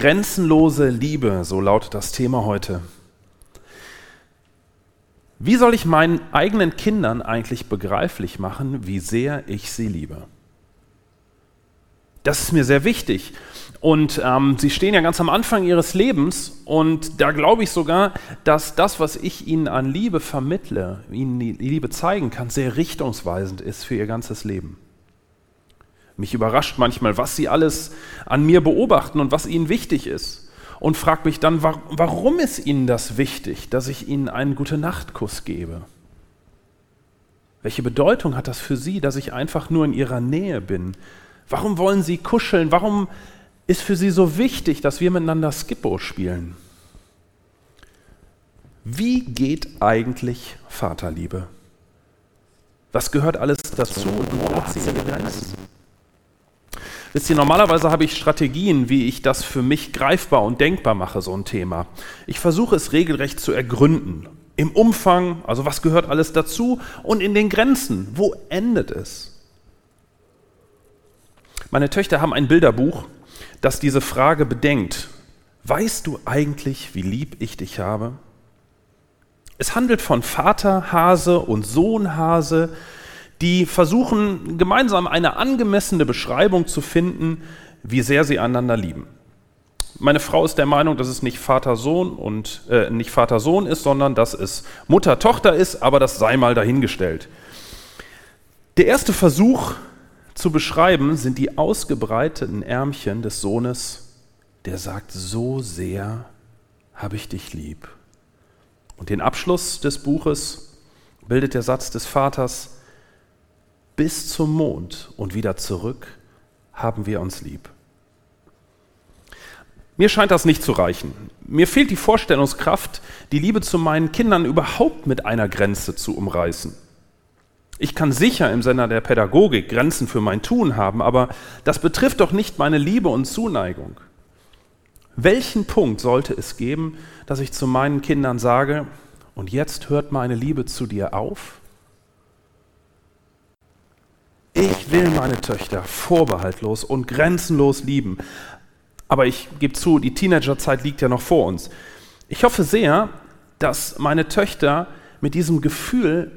Grenzenlose Liebe, so lautet das Thema heute. Wie soll ich meinen eigenen Kindern eigentlich begreiflich machen, wie sehr ich sie liebe? Das ist mir sehr wichtig. Und ähm, sie stehen ja ganz am Anfang ihres Lebens und da glaube ich sogar, dass das, was ich ihnen an Liebe vermittle, ihnen die Liebe zeigen kann, sehr richtungsweisend ist für ihr ganzes Leben. Mich überrascht manchmal, was sie alles an mir beobachten und was ihnen wichtig ist. Und frage mich dann, warum ist ihnen das wichtig, dass ich ihnen einen Gute-Nacht-Kuss gebe? Welche Bedeutung hat das für sie, dass ich einfach nur in ihrer Nähe bin? Warum wollen sie kuscheln? Warum ist für sie so wichtig, dass wir miteinander Skippo spielen? Wie geht eigentlich Vaterliebe? Was gehört alles dazu und wo hat sie ihre Grenzen? Wisst ihr, normalerweise habe ich Strategien, wie ich das für mich greifbar und denkbar mache, so ein Thema. Ich versuche es regelrecht zu ergründen. Im Umfang, also was gehört alles dazu und in den Grenzen. Wo endet es? Meine Töchter haben ein Bilderbuch, das diese Frage bedenkt. Weißt du eigentlich, wie lieb ich dich habe? Es handelt von Vater Hase und Sohn Hase, die versuchen gemeinsam eine angemessene Beschreibung zu finden, wie sehr sie einander lieben. Meine Frau ist der Meinung, dass es nicht Vater-Sohn und äh, nicht Vater-Sohn ist, sondern dass es Mutter-Tochter ist, aber das sei mal dahingestellt. Der erste Versuch zu beschreiben sind die ausgebreiteten Ärmchen des Sohnes, der sagt, so sehr habe ich dich lieb. Und den Abschluss des Buches bildet der Satz des Vaters, bis zum Mond und wieder zurück haben wir uns lieb. Mir scheint das nicht zu reichen. Mir fehlt die Vorstellungskraft, die Liebe zu meinen Kindern überhaupt mit einer Grenze zu umreißen. Ich kann sicher im Sinne der Pädagogik Grenzen für mein Tun haben, aber das betrifft doch nicht meine Liebe und Zuneigung. Welchen Punkt sollte es geben, dass ich zu meinen Kindern sage, und jetzt hört meine Liebe zu dir auf? Ich will meine Töchter vorbehaltlos und grenzenlos lieben. Aber ich gebe zu, die Teenagerzeit liegt ja noch vor uns. Ich hoffe sehr, dass meine Töchter mit diesem Gefühl,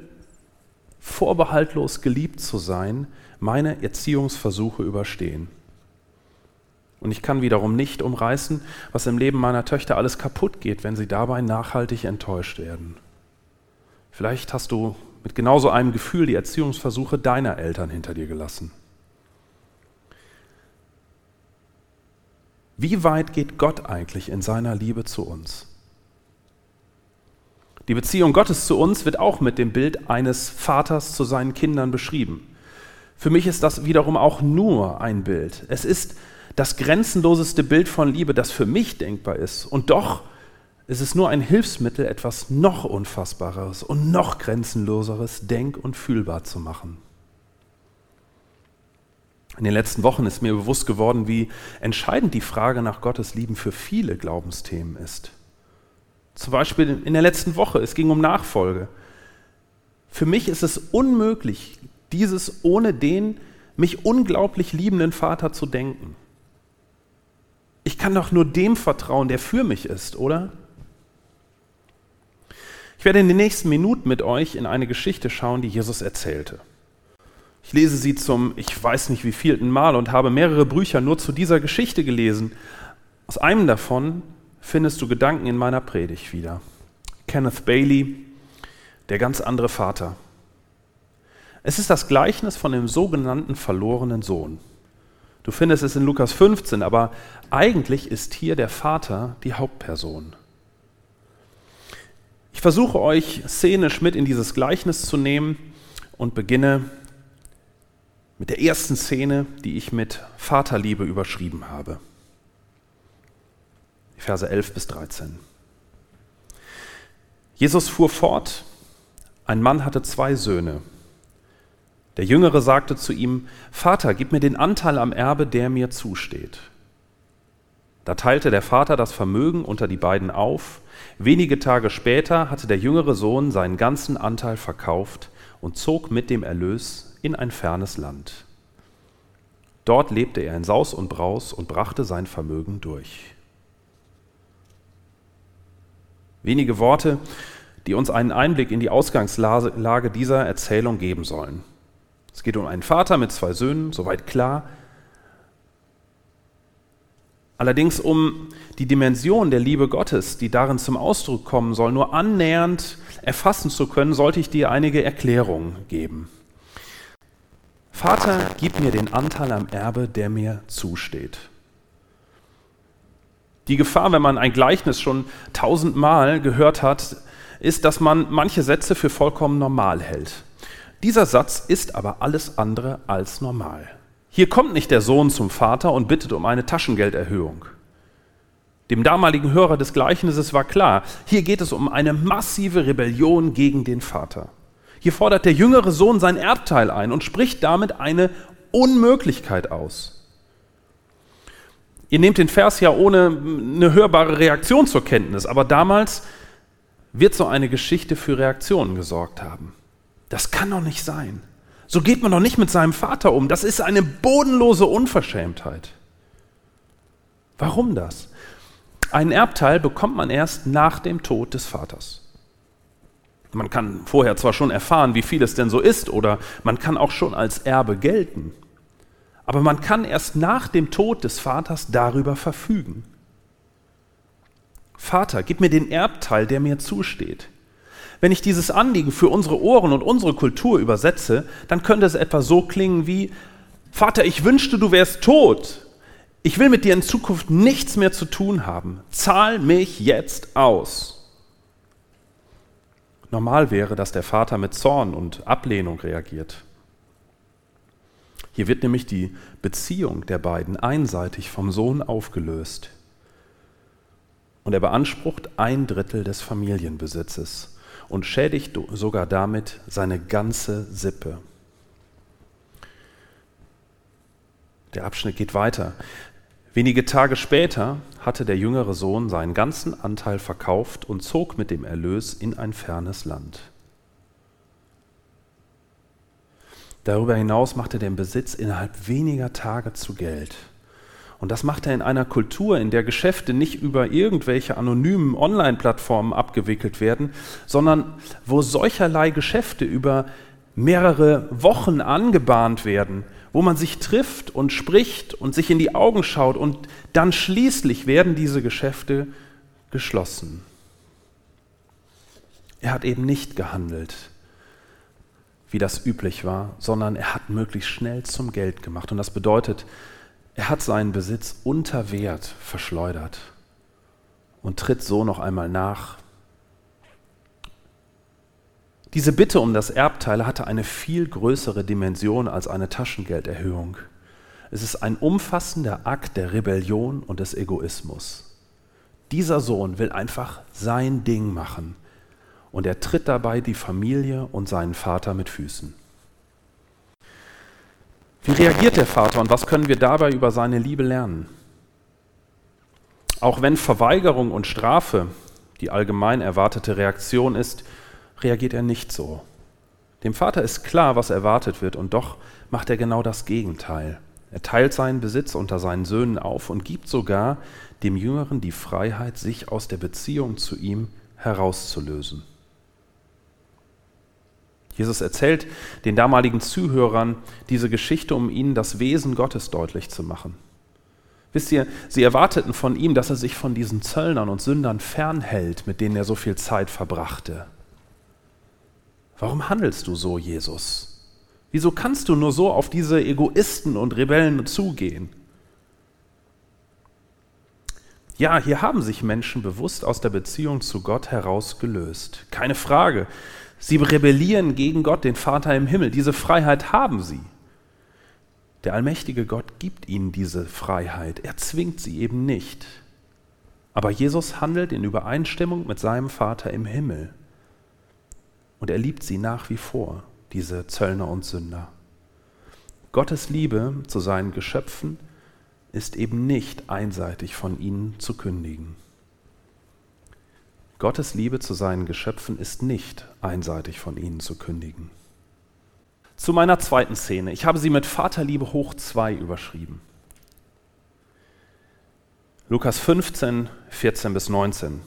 vorbehaltlos geliebt zu sein, meine Erziehungsversuche überstehen. Und ich kann wiederum nicht umreißen, was im Leben meiner Töchter alles kaputt geht, wenn sie dabei nachhaltig enttäuscht werden. Vielleicht hast du mit genauso einem Gefühl die Erziehungsversuche deiner Eltern hinter dir gelassen? Wie weit geht Gott eigentlich in seiner Liebe zu uns? Die Beziehung Gottes zu uns wird auch mit dem Bild eines Vaters zu seinen Kindern beschrieben. Für mich ist das wiederum auch nur ein Bild. Es ist das grenzenloseste Bild von Liebe, das für mich denkbar ist. Und doch es ist nur ein Hilfsmittel, etwas noch Unfassbareres und noch Grenzenloseres denk- und fühlbar zu machen. In den letzten Wochen ist mir bewusst geworden, wie entscheidend die Frage nach Gottes Lieben für viele Glaubensthemen ist. Zum Beispiel in der letzten Woche, es ging um Nachfolge. Für mich ist es unmöglich, dieses ohne den mich unglaublich liebenden Vater zu denken. Ich kann doch nur dem vertrauen, der für mich ist, oder? Ich werde in den nächsten Minuten mit euch in eine Geschichte schauen, die Jesus erzählte. Ich lese sie zum, ich weiß nicht wie vielten Mal und habe mehrere Bücher nur zu dieser Geschichte gelesen. Aus einem davon findest du Gedanken in meiner Predigt wieder. Kenneth Bailey, der ganz andere Vater. Es ist das Gleichnis von dem sogenannten verlorenen Sohn. Du findest es in Lukas 15, aber eigentlich ist hier der Vater die Hauptperson. Ich versuche euch szenisch mit in dieses Gleichnis zu nehmen und beginne mit der ersten Szene, die ich mit Vaterliebe überschrieben habe. Verse 11 bis 13. Jesus fuhr fort, ein Mann hatte zwei Söhne. Der Jüngere sagte zu ihm, Vater, gib mir den Anteil am Erbe, der mir zusteht. Da teilte der Vater das Vermögen unter die beiden auf. Wenige Tage später hatte der jüngere Sohn seinen ganzen Anteil verkauft und zog mit dem Erlös in ein fernes Land. Dort lebte er in Saus und Braus und brachte sein Vermögen durch. Wenige Worte, die uns einen Einblick in die Ausgangslage dieser Erzählung geben sollen. Es geht um einen Vater mit zwei Söhnen, soweit klar, Allerdings um die Dimension der Liebe Gottes, die darin zum Ausdruck kommen soll, nur annähernd erfassen zu können, sollte ich dir einige Erklärungen geben. Vater, gib mir den Anteil am Erbe, der mir zusteht. Die Gefahr, wenn man ein Gleichnis schon tausendmal gehört hat, ist, dass man manche Sätze für vollkommen normal hält. Dieser Satz ist aber alles andere als normal. Hier kommt nicht der Sohn zum Vater und bittet um eine Taschengelderhöhung. Dem damaligen Hörer des Gleichnisses war klar, hier geht es um eine massive Rebellion gegen den Vater. Hier fordert der jüngere Sohn sein Erbteil ein und spricht damit eine Unmöglichkeit aus. Ihr nehmt den Vers ja ohne eine hörbare Reaktion zur Kenntnis, aber damals wird so eine Geschichte für Reaktionen gesorgt haben. Das kann doch nicht sein. So geht man doch nicht mit seinem Vater um. Das ist eine bodenlose Unverschämtheit. Warum das? Einen Erbteil bekommt man erst nach dem Tod des Vaters. Man kann vorher zwar schon erfahren, wie viel es denn so ist, oder man kann auch schon als Erbe gelten, aber man kann erst nach dem Tod des Vaters darüber verfügen. Vater, gib mir den Erbteil, der mir zusteht. Wenn ich dieses Anliegen für unsere Ohren und unsere Kultur übersetze, dann könnte es etwa so klingen wie, Vater, ich wünschte, du wärst tot. Ich will mit dir in Zukunft nichts mehr zu tun haben. Zahl mich jetzt aus. Normal wäre, dass der Vater mit Zorn und Ablehnung reagiert. Hier wird nämlich die Beziehung der beiden einseitig vom Sohn aufgelöst. Und er beansprucht ein Drittel des Familienbesitzes und schädigt sogar damit seine ganze Sippe. Der Abschnitt geht weiter. Wenige Tage später hatte der jüngere Sohn seinen ganzen Anteil verkauft und zog mit dem Erlös in ein fernes Land. Darüber hinaus machte er den Besitz innerhalb weniger Tage zu Geld. Und das macht er in einer Kultur, in der Geschäfte nicht über irgendwelche anonymen Online-Plattformen abgewickelt werden, sondern wo solcherlei Geschäfte über mehrere Wochen angebahnt werden wo man sich trifft und spricht und sich in die Augen schaut und dann schließlich werden diese Geschäfte geschlossen. Er hat eben nicht gehandelt, wie das üblich war, sondern er hat möglichst schnell zum Geld gemacht. Und das bedeutet, er hat seinen Besitz unter Wert verschleudert und tritt so noch einmal nach, diese Bitte um das Erbteil hatte eine viel größere Dimension als eine Taschengelderhöhung. Es ist ein umfassender Akt der Rebellion und des Egoismus. Dieser Sohn will einfach sein Ding machen und er tritt dabei die Familie und seinen Vater mit Füßen. Wie reagiert der Vater und was können wir dabei über seine Liebe lernen? Auch wenn Verweigerung und Strafe die allgemein erwartete Reaktion ist, reagiert er nicht so. Dem Vater ist klar, was erwartet wird, und doch macht er genau das Gegenteil. Er teilt seinen Besitz unter seinen Söhnen auf und gibt sogar dem Jüngeren die Freiheit, sich aus der Beziehung zu ihm herauszulösen. Jesus erzählt den damaligen Zuhörern diese Geschichte, um ihnen das Wesen Gottes deutlich zu machen. Wisst ihr, sie erwarteten von ihm, dass er sich von diesen Zöllnern und Sündern fernhält, mit denen er so viel Zeit verbrachte. Warum handelst du so, Jesus? Wieso kannst du nur so auf diese Egoisten und Rebellen zugehen? Ja, hier haben sich Menschen bewusst aus der Beziehung zu Gott herausgelöst. Keine Frage. Sie rebellieren gegen Gott, den Vater im Himmel. Diese Freiheit haben sie. Der allmächtige Gott gibt ihnen diese Freiheit. Er zwingt sie eben nicht. Aber Jesus handelt in Übereinstimmung mit seinem Vater im Himmel. Und er liebt sie nach wie vor, diese Zöllner und Sünder. Gottes Liebe zu seinen Geschöpfen ist eben nicht einseitig von ihnen zu kündigen. Gottes Liebe zu seinen Geschöpfen ist nicht einseitig von ihnen zu kündigen. Zu meiner zweiten Szene. Ich habe sie mit Vaterliebe hoch 2 überschrieben. Lukas 15, 14 bis 19.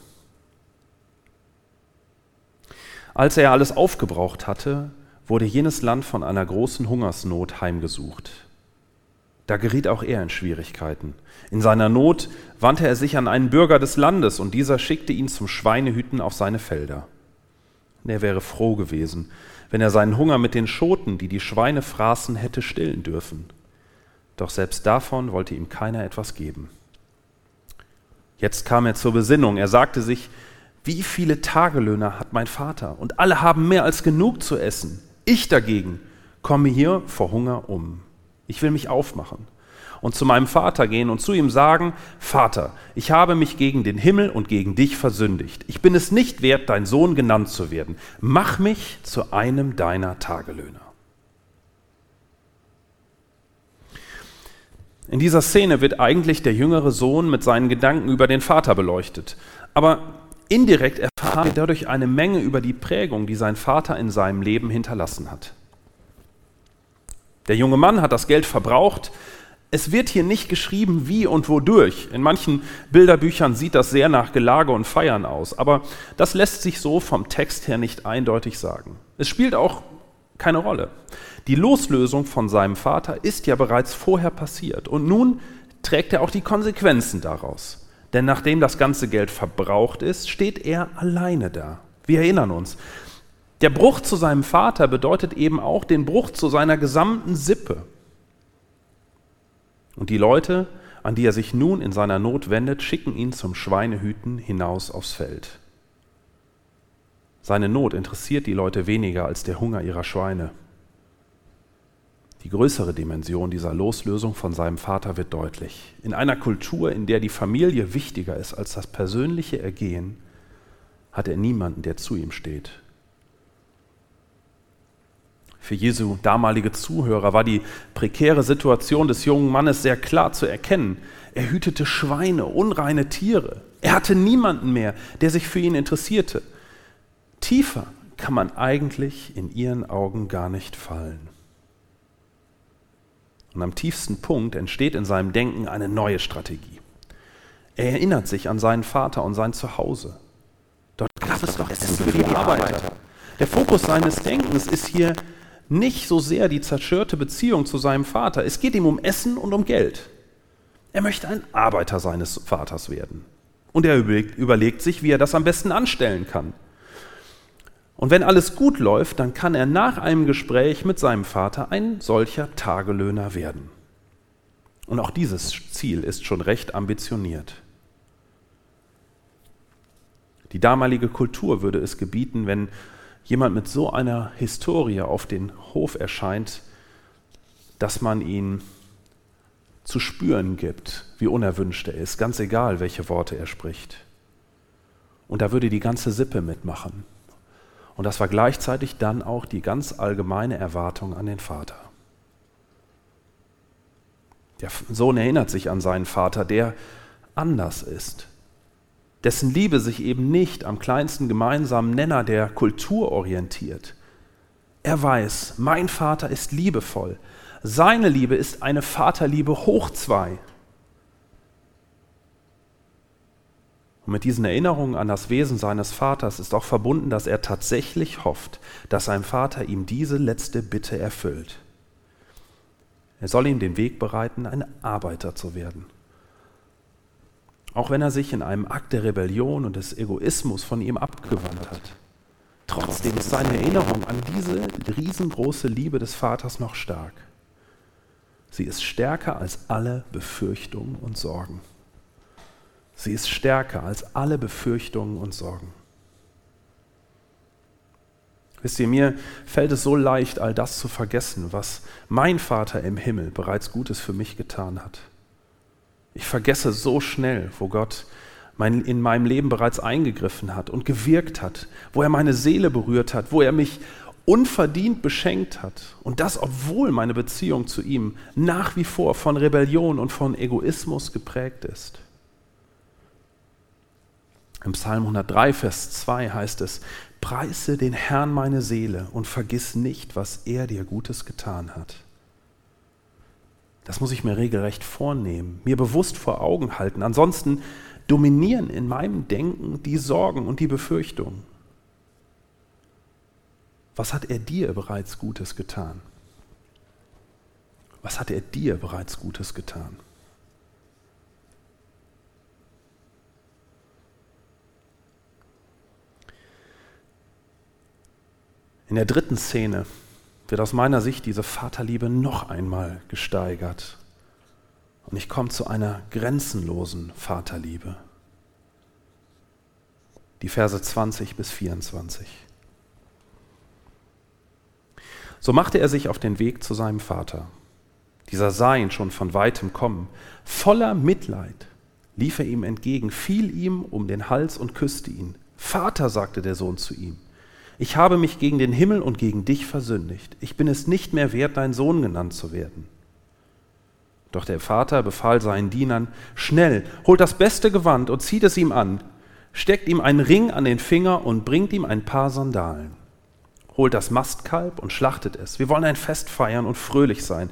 Als er alles aufgebraucht hatte, wurde jenes Land von einer großen Hungersnot heimgesucht. Da geriet auch er in Schwierigkeiten. In seiner Not wandte er sich an einen Bürger des Landes und dieser schickte ihn zum Schweinehüten auf seine Felder. Er wäre froh gewesen, wenn er seinen Hunger mit den Schoten, die die Schweine fraßen, hätte stillen dürfen. Doch selbst davon wollte ihm keiner etwas geben. Jetzt kam er zur Besinnung. Er sagte sich, wie viele Tagelöhner hat mein Vater? Und alle haben mehr als genug zu essen. Ich dagegen komme hier vor Hunger um. Ich will mich aufmachen und zu meinem Vater gehen und zu ihm sagen, Vater, ich habe mich gegen den Himmel und gegen dich versündigt. Ich bin es nicht wert, dein Sohn genannt zu werden. Mach mich zu einem deiner Tagelöhner. In dieser Szene wird eigentlich der jüngere Sohn mit seinen Gedanken über den Vater beleuchtet. Aber indirekt erfahren wir dadurch eine Menge über die Prägung, die sein Vater in seinem Leben hinterlassen hat. Der junge Mann hat das Geld verbraucht. Es wird hier nicht geschrieben, wie und wodurch. In manchen Bilderbüchern sieht das sehr nach Gelage und Feiern aus, aber das lässt sich so vom Text her nicht eindeutig sagen. Es spielt auch keine Rolle. Die Loslösung von seinem Vater ist ja bereits vorher passiert und nun trägt er auch die Konsequenzen daraus. Denn nachdem das ganze Geld verbraucht ist, steht er alleine da. Wir erinnern uns, der Bruch zu seinem Vater bedeutet eben auch den Bruch zu seiner gesamten Sippe. Und die Leute, an die er sich nun in seiner Not wendet, schicken ihn zum Schweinehüten hinaus aufs Feld. Seine Not interessiert die Leute weniger als der Hunger ihrer Schweine. Die größere Dimension dieser Loslösung von seinem Vater wird deutlich. In einer Kultur, in der die Familie wichtiger ist als das persönliche Ergehen, hat er niemanden, der zu ihm steht. Für Jesu damalige Zuhörer war die prekäre Situation des jungen Mannes sehr klar zu erkennen. Er hütete Schweine, unreine Tiere. Er hatte niemanden mehr, der sich für ihn interessierte. Tiefer kann man eigentlich in ihren Augen gar nicht fallen. Und am tiefsten Punkt entsteht in seinem Denken eine neue Strategie. Er erinnert sich an seinen Vater und sein Zuhause. Dort gab es doch Essen für die Arbeiter. Der Fokus seines Denkens ist hier nicht so sehr die zerstörte Beziehung zu seinem Vater. Es geht ihm um Essen und um Geld. Er möchte ein Arbeiter seines Vaters werden. Und er überlegt, überlegt sich, wie er das am besten anstellen kann. Und wenn alles gut läuft, dann kann er nach einem Gespräch mit seinem Vater ein solcher Tagelöhner werden. Und auch dieses Ziel ist schon recht ambitioniert. Die damalige Kultur würde es gebieten, wenn jemand mit so einer Historie auf den Hof erscheint, dass man ihn zu spüren gibt, wie unerwünscht er ist, ganz egal, welche Worte er spricht. Und da würde die ganze Sippe mitmachen. Und das war gleichzeitig dann auch die ganz allgemeine Erwartung an den Vater. Der Sohn erinnert sich an seinen Vater, der anders ist, dessen Liebe sich eben nicht am kleinsten gemeinsamen Nenner der Kultur orientiert. Er weiß, mein Vater ist liebevoll. Seine Liebe ist eine Vaterliebe hoch zwei. Und mit diesen Erinnerungen an das Wesen seines Vaters ist auch verbunden, dass er tatsächlich hofft, dass sein Vater ihm diese letzte Bitte erfüllt. Er soll ihm den Weg bereiten, ein Arbeiter zu werden. Auch wenn er sich in einem Akt der Rebellion und des Egoismus von ihm abgewandt hat. Trotzdem ist seine Erinnerung an diese riesengroße Liebe des Vaters noch stark. Sie ist stärker als alle Befürchtungen und Sorgen. Sie ist stärker als alle Befürchtungen und Sorgen. Wisst ihr, mir fällt es so leicht, all das zu vergessen, was mein Vater im Himmel bereits Gutes für mich getan hat. Ich vergesse so schnell, wo Gott mein, in meinem Leben bereits eingegriffen hat und gewirkt hat, wo er meine Seele berührt hat, wo er mich unverdient beschenkt hat. Und das, obwohl meine Beziehung zu ihm nach wie vor von Rebellion und von Egoismus geprägt ist. Im Psalm 103, Vers 2 heißt es, Preise den Herrn meine Seele und vergiss nicht, was er dir Gutes getan hat. Das muss ich mir regelrecht vornehmen, mir bewusst vor Augen halten. Ansonsten dominieren in meinem Denken die Sorgen und die Befürchtungen. Was hat er dir bereits Gutes getan? Was hat er dir bereits Gutes getan? In der dritten Szene wird aus meiner Sicht diese Vaterliebe noch einmal gesteigert. Und ich komme zu einer grenzenlosen Vaterliebe. Die Verse 20 bis 24. So machte er sich auf den Weg zu seinem Vater. Dieser sah ihn schon von weitem kommen. Voller Mitleid lief er ihm entgegen, fiel ihm um den Hals und küsste ihn. Vater, sagte der Sohn zu ihm, ich habe mich gegen den Himmel und gegen dich versündigt. Ich bin es nicht mehr wert, dein Sohn genannt zu werden. Doch der Vater befahl seinen Dienern, schnell, holt das beste Gewand und zieht es ihm an, steckt ihm einen Ring an den Finger und bringt ihm ein paar Sandalen. Holt das Mastkalb und schlachtet es. Wir wollen ein Fest feiern und fröhlich sein.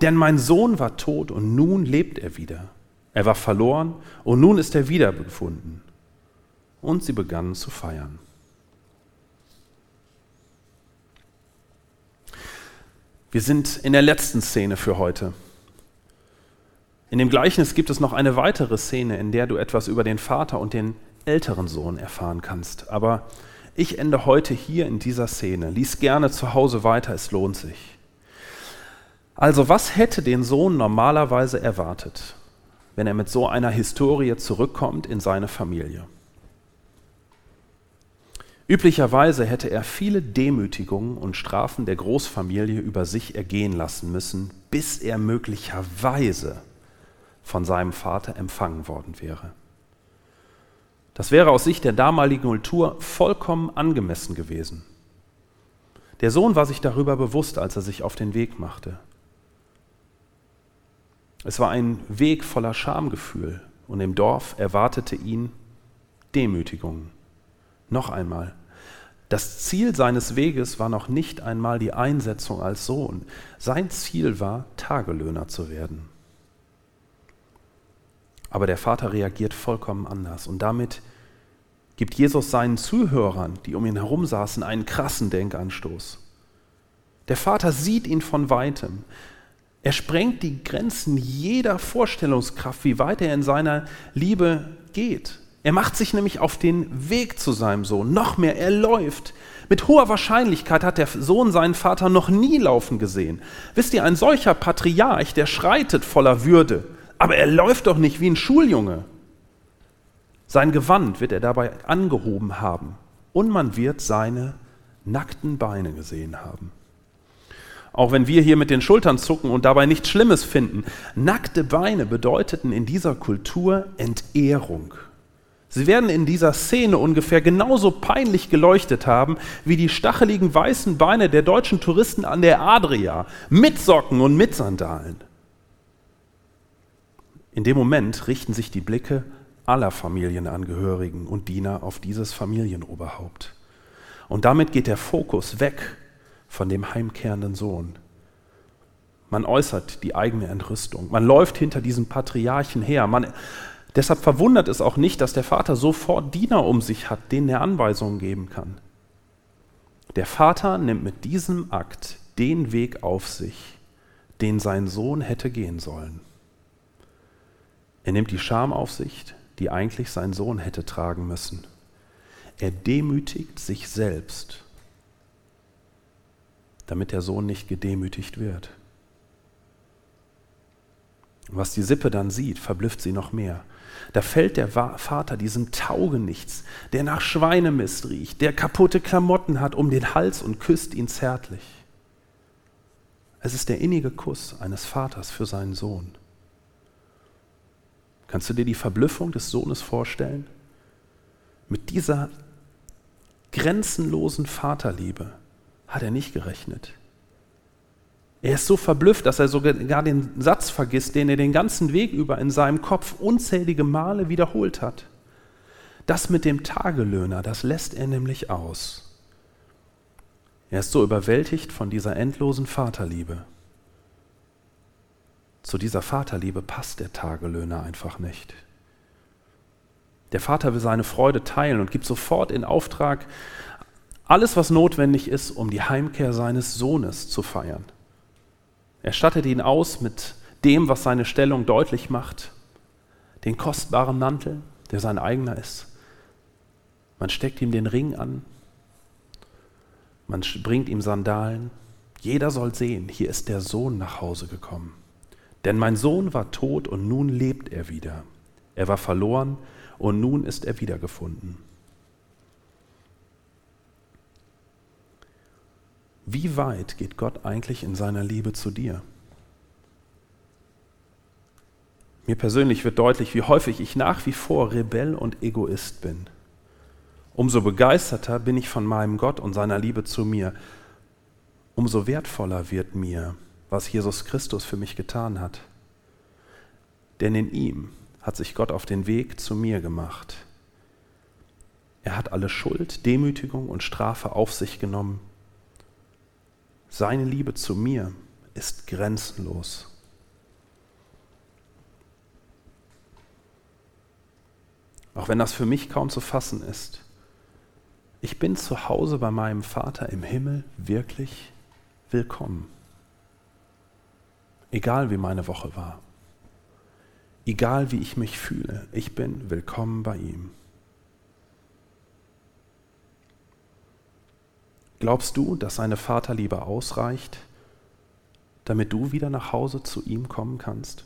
Denn mein Sohn war tot und nun lebt er wieder. Er war verloren und nun ist er wiedergefunden. Und sie begannen zu feiern. Wir sind in der letzten Szene für heute. In dem Gleichnis gibt es noch eine weitere Szene, in der du etwas über den Vater und den älteren Sohn erfahren kannst. Aber ich ende heute hier in dieser Szene. Lies gerne zu Hause weiter, es lohnt sich. Also was hätte den Sohn normalerweise erwartet, wenn er mit so einer Historie zurückkommt in seine Familie? Üblicherweise hätte er viele Demütigungen und Strafen der Großfamilie über sich ergehen lassen müssen, bis er möglicherweise von seinem Vater empfangen worden wäre. Das wäre aus Sicht der damaligen Kultur vollkommen angemessen gewesen. Der Sohn war sich darüber bewusst, als er sich auf den Weg machte. Es war ein Weg voller Schamgefühl und im Dorf erwartete ihn Demütigung. Noch einmal, das Ziel seines Weges war noch nicht einmal die Einsetzung als Sohn. Sein Ziel war, Tagelöhner zu werden. Aber der Vater reagiert vollkommen anders und damit gibt Jesus seinen Zuhörern, die um ihn herum saßen, einen krassen Denkanstoß. Der Vater sieht ihn von weitem. Er sprengt die Grenzen jeder Vorstellungskraft, wie weit er in seiner Liebe geht. Er macht sich nämlich auf den Weg zu seinem Sohn. Noch mehr, er läuft. Mit hoher Wahrscheinlichkeit hat der Sohn seinen Vater noch nie laufen gesehen. Wisst ihr, ein solcher Patriarch, der schreitet voller Würde, aber er läuft doch nicht wie ein Schuljunge. Sein Gewand wird er dabei angehoben haben und man wird seine nackten Beine gesehen haben. Auch wenn wir hier mit den Schultern zucken und dabei nichts Schlimmes finden, nackte Beine bedeuteten in dieser Kultur Entehrung. Sie werden in dieser Szene ungefähr genauso peinlich geleuchtet haben wie die stacheligen weißen Beine der deutschen Touristen an der Adria, mit Socken und mit Sandalen. In dem Moment richten sich die Blicke aller Familienangehörigen und Diener auf dieses Familienoberhaupt. Und damit geht der Fokus weg von dem heimkehrenden Sohn. Man äußert die eigene Entrüstung. Man läuft hinter diesem Patriarchen her. Man Deshalb verwundert es auch nicht, dass der Vater sofort Diener um sich hat, denen er Anweisungen geben kann. Der Vater nimmt mit diesem Akt den Weg auf sich, den sein Sohn hätte gehen sollen. Er nimmt die Scham auf sich, die eigentlich sein Sohn hätte tragen müssen. Er demütigt sich selbst, damit der Sohn nicht gedemütigt wird. Was die Sippe dann sieht, verblüfft sie noch mehr. Da fällt der Vater diesem Taugenichts, der nach Schweinemist riecht, der kaputte Klamotten hat, um den Hals und küsst ihn zärtlich. Es ist der innige Kuss eines Vaters für seinen Sohn. Kannst du dir die Verblüffung des Sohnes vorstellen? Mit dieser grenzenlosen Vaterliebe hat er nicht gerechnet. Er ist so verblüfft, dass er sogar den Satz vergisst, den er den ganzen Weg über in seinem Kopf unzählige Male wiederholt hat. Das mit dem Tagelöhner, das lässt er nämlich aus. Er ist so überwältigt von dieser endlosen Vaterliebe. Zu dieser Vaterliebe passt der Tagelöhner einfach nicht. Der Vater will seine Freude teilen und gibt sofort in Auftrag, Alles, was notwendig ist, um die Heimkehr seines Sohnes zu feiern. Er stattet ihn aus mit dem, was seine Stellung deutlich macht, den kostbaren Mantel, der sein eigener ist. Man steckt ihm den Ring an, man bringt ihm Sandalen. Jeder soll sehen, hier ist der Sohn nach Hause gekommen. Denn mein Sohn war tot und nun lebt er wieder. Er war verloren und nun ist er wiedergefunden. Wie weit geht Gott eigentlich in seiner Liebe zu dir? Mir persönlich wird deutlich, wie häufig ich nach wie vor Rebell und Egoist bin. Umso begeisterter bin ich von meinem Gott und seiner Liebe zu mir. Umso wertvoller wird mir, was Jesus Christus für mich getan hat. Denn in ihm hat sich Gott auf den Weg zu mir gemacht. Er hat alle Schuld, Demütigung und Strafe auf sich genommen. Seine Liebe zu mir ist grenzenlos. Auch wenn das für mich kaum zu fassen ist. Ich bin zu Hause bei meinem Vater im Himmel wirklich willkommen. Egal wie meine Woche war. Egal wie ich mich fühle, ich bin willkommen bei ihm. Glaubst du, dass seine Vaterliebe ausreicht, damit du wieder nach Hause zu ihm kommen kannst?